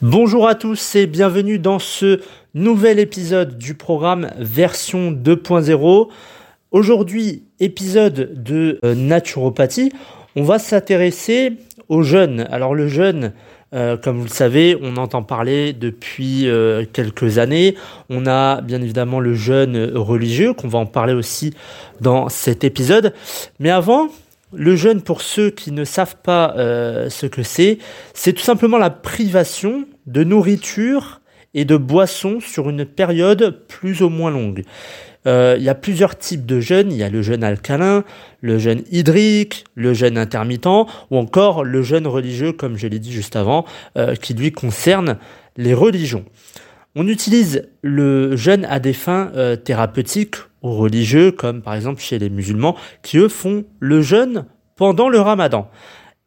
Bonjour à tous et bienvenue dans ce nouvel épisode du programme version 2.0. Aujourd'hui, épisode de euh, naturopathie. On va s'intéresser aux jeunes. Alors le jeûne, euh, comme vous le savez, on entend parler depuis euh, quelques années. On a bien évidemment le jeûne religieux, qu'on va en parler aussi dans cet épisode. Mais avant, le jeûne, pour ceux qui ne savent pas euh, ce que c'est, c'est tout simplement la privation de nourriture et de boissons sur une période plus ou moins longue. Euh, il y a plusieurs types de jeûne. Il y a le jeûne alcalin, le jeûne hydrique, le jeûne intermittent ou encore le jeûne religieux, comme je l'ai dit juste avant, euh, qui lui concerne les religions. On utilise le jeûne à des fins thérapeutiques religieux, comme par exemple chez les musulmans, qui eux font le jeûne pendant le ramadan.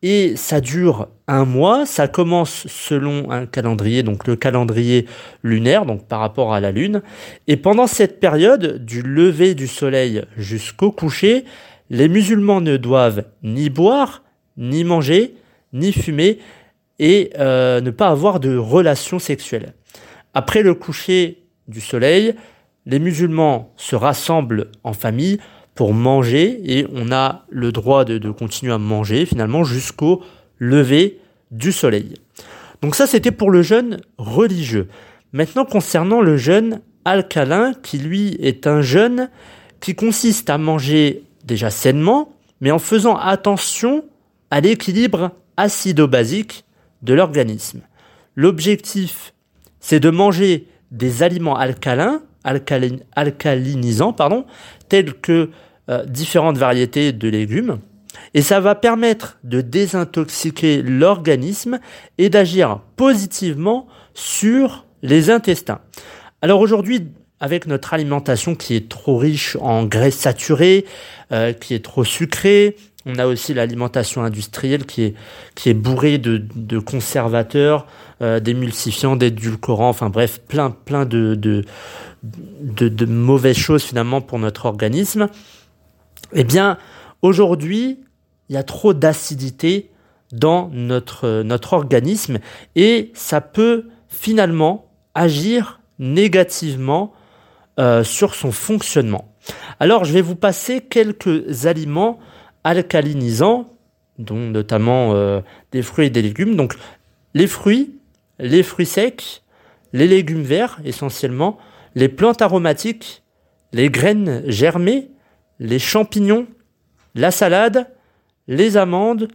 Et ça dure un mois, ça commence selon un calendrier, donc le calendrier lunaire, donc par rapport à la lune. Et pendant cette période, du lever du soleil jusqu'au coucher, les musulmans ne doivent ni boire, ni manger, ni fumer, et euh, ne pas avoir de relations sexuelles. Après le coucher du soleil, les musulmans se rassemblent en famille pour manger et on a le droit de, continuer à manger finalement jusqu'au lever du soleil. Donc ça c'était pour le jeûne religieux. Maintenant concernant le jeûne alcalin qui lui est un jeûne qui consiste à manger déjà sainement mais en faisant attention à l'équilibre acido-basique de l'organisme. L'objectif c'est de manger des aliments alcalins alcalinisants, pardon, tels que euh, différentes variétés de légumes. Et ça va permettre de désintoxiquer l'organisme et d'agir positivement sur les intestins. Alors aujourd'hui, avec notre alimentation qui est trop riche en graisses saturées, euh, qui est trop sucrée, on a aussi l'alimentation industrielle qui est, qui est bourrée de, conservateurs, euh, d'émulsifiants, d'édulcorants, enfin bref, plein, plein de, mauvaises choses finalement pour notre organisme. Eh bien, aujourd'hui, il y a trop d'acidité dans notre, notre organisme et ça peut finalement agir négativement euh, sur son fonctionnement. Alors, je vais vous passer quelques aliments alcalinisants, dont notamment euh, des fruits et des légumes. Donc, les fruits, les fruits secs, les légumes verts essentiellement, les plantes aromatiques, les graines germées, les champignons, la salade, les amandes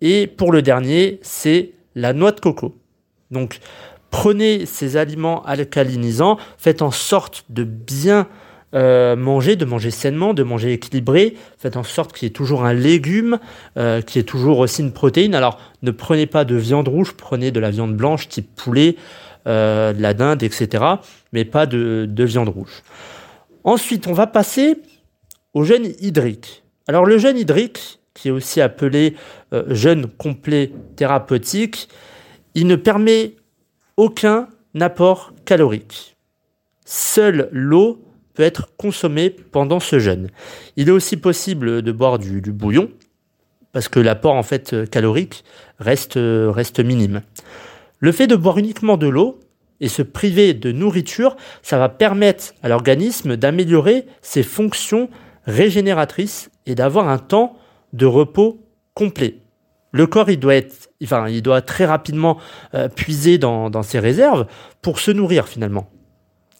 et pour le dernier, c'est la noix de coco. Donc prenez ces aliments alcalinisants, faites en sorte de bien euh, manger, de manger sainement, de manger équilibré. Faites en sorte qu'il y ait toujours un légume, euh, qu'il y ait toujours aussi une protéine. Alors, ne prenez pas de viande rouge, prenez de la viande blanche, type poulet, euh, de la dinde, etc. Mais pas de, de viande rouge. Ensuite, on va passer au jeûne hydrique. Alors, le jeûne hydrique, qui est aussi appelé jeûne complet thérapeutique, il ne permet aucun apport calorique. Seule l'eau peut être consommé pendant ce jeûne. Il est aussi possible de boire du, bouillon, parce que l'apport en fait calorique reste, reste minime. Le fait de boire uniquement de l'eau et se priver de nourriture, ça va permettre à l'organisme d'améliorer ses fonctions régénératrices et d'avoir un temps de repos complet. Le corps, il doit être, enfin, il doit très rapidement euh, puiser dans ses réserves pour se nourrir finalement.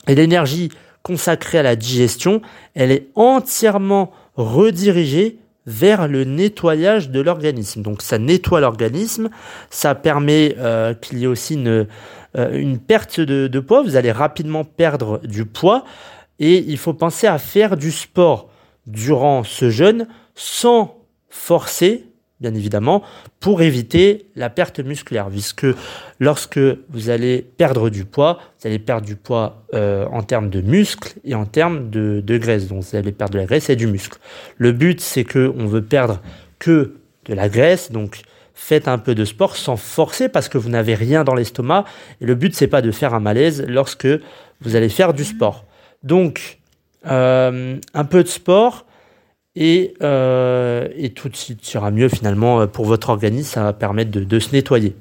Et l'énergie consacrée à la digestion, elle est entièrement redirigée vers le nettoyage de l'organisme. Donc ça nettoie l'organisme, ça permet euh, qu'il y ait aussi une, euh, une perte de, de, poids, vous allez rapidement perdre du poids et il faut penser à faire du sport durant ce jeûne sans forcer bien évidemment, pour éviter la perte musculaire, puisque lorsque vous allez perdre du poids, vous allez perdre du poids euh, en termes de muscles et en termes de, graisse. Donc vous allez perdre de la graisse et du muscle. Le but, c'est que on veut perdre que de la graisse, donc faites un peu de sport sans forcer parce que vous n'avez rien dans l'estomac. Et le but, c'est pas de faire un malaise lorsque vous allez faire du sport. Donc, euh, un peu de sport, et, euh, et tout ira mieux finalement euh, pour votre organisme, ça va permettre de, de se nettoyer.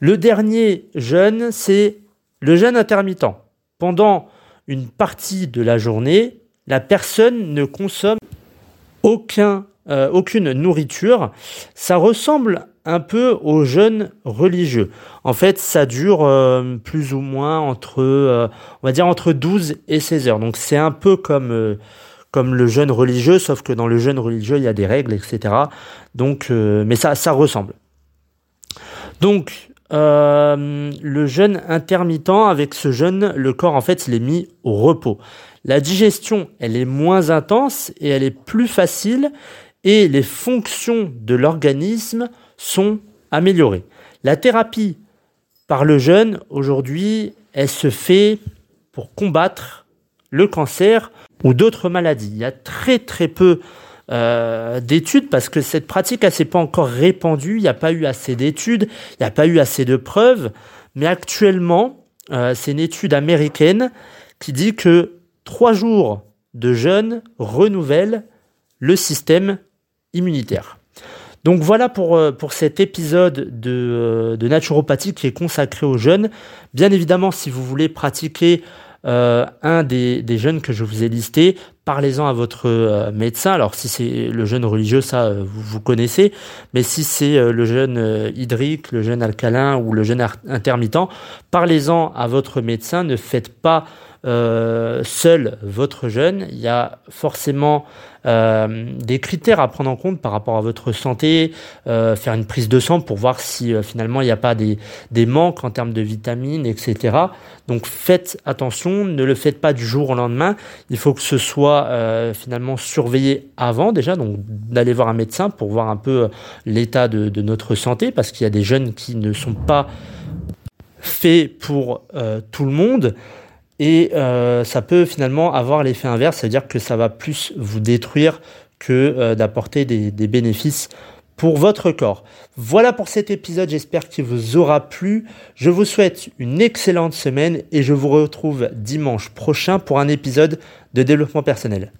Le dernier jeûne, c'est le jeûne intermittent. Pendant une partie de la journée, la personne ne consomme euh, aucune nourriture. Ça ressemble un peu au jeûne religieux. En fait, ça dure plus ou moins entre, on va dire entre 12 et 16 heures. Donc c'est un peu comme comme le jeûne religieux, sauf que dans le jeûne religieux, il y a des règles, etc. Donc, mais ça, ça ressemble. Donc, euh, le jeûne intermittent, avec ce jeûne, le corps en fait il est mis au repos. La digestion, elle est moins intense et elle est plus facile et les fonctions de l'organisme sont améliorées. La thérapie par le jeûne, aujourd'hui, elle se fait pour combattre le cancer ou d'autres maladies. Il y a très très peu euh, d'études parce que cette pratique, elle s'est pas encore répandue. Il n'y a pas eu assez d'études, il n'y a pas eu assez de preuves. Mais actuellement, euh, c'est une étude américaine qui dit que trois jours de jeûne renouvellent le système immunitaire. Donc voilà pour, euh, pour cet épisode de, de naturopathie qui est consacré aux jeunes. Bien évidemment, si vous voulez pratiquer euh, un des, jeunes que je vous ai listés, parlez-en à votre euh, médecin. Alors si c'est le jeûne religieux, ça euh, vous, vous, connaissez, mais si c'est le jeûne hydrique, le jeûne alcalin ou le jeûne intermittent, parlez-en à votre médecin. Ne faites pas euh, seul votre jeûne. Il y a forcément euh, des critères à prendre en compte par rapport à votre santé, euh, faire une prise de sang pour voir si finalement il n'y a pas des, manques en termes de vitamines, etc. Donc faites attention, ne le faites pas du jour au lendemain. Il faut que ce soit finalement surveillé avant déjà, donc d'aller voir un médecin pour voir un peu l'état de notre santé, parce qu'il y a des jeunes qui ne sont pas faits pour tout le monde. Et euh, ça peut finalement avoir l'effet inverse, c'est-à-dire que ça va plus vous détruire que euh, d'apporter des, des, bénéfices pour votre corps. Voilà pour cet épisode, j'espère qu'il vous aura plu. Je vous souhaite une excellente semaine et je vous retrouve dimanche prochain pour un épisode de développement personnel.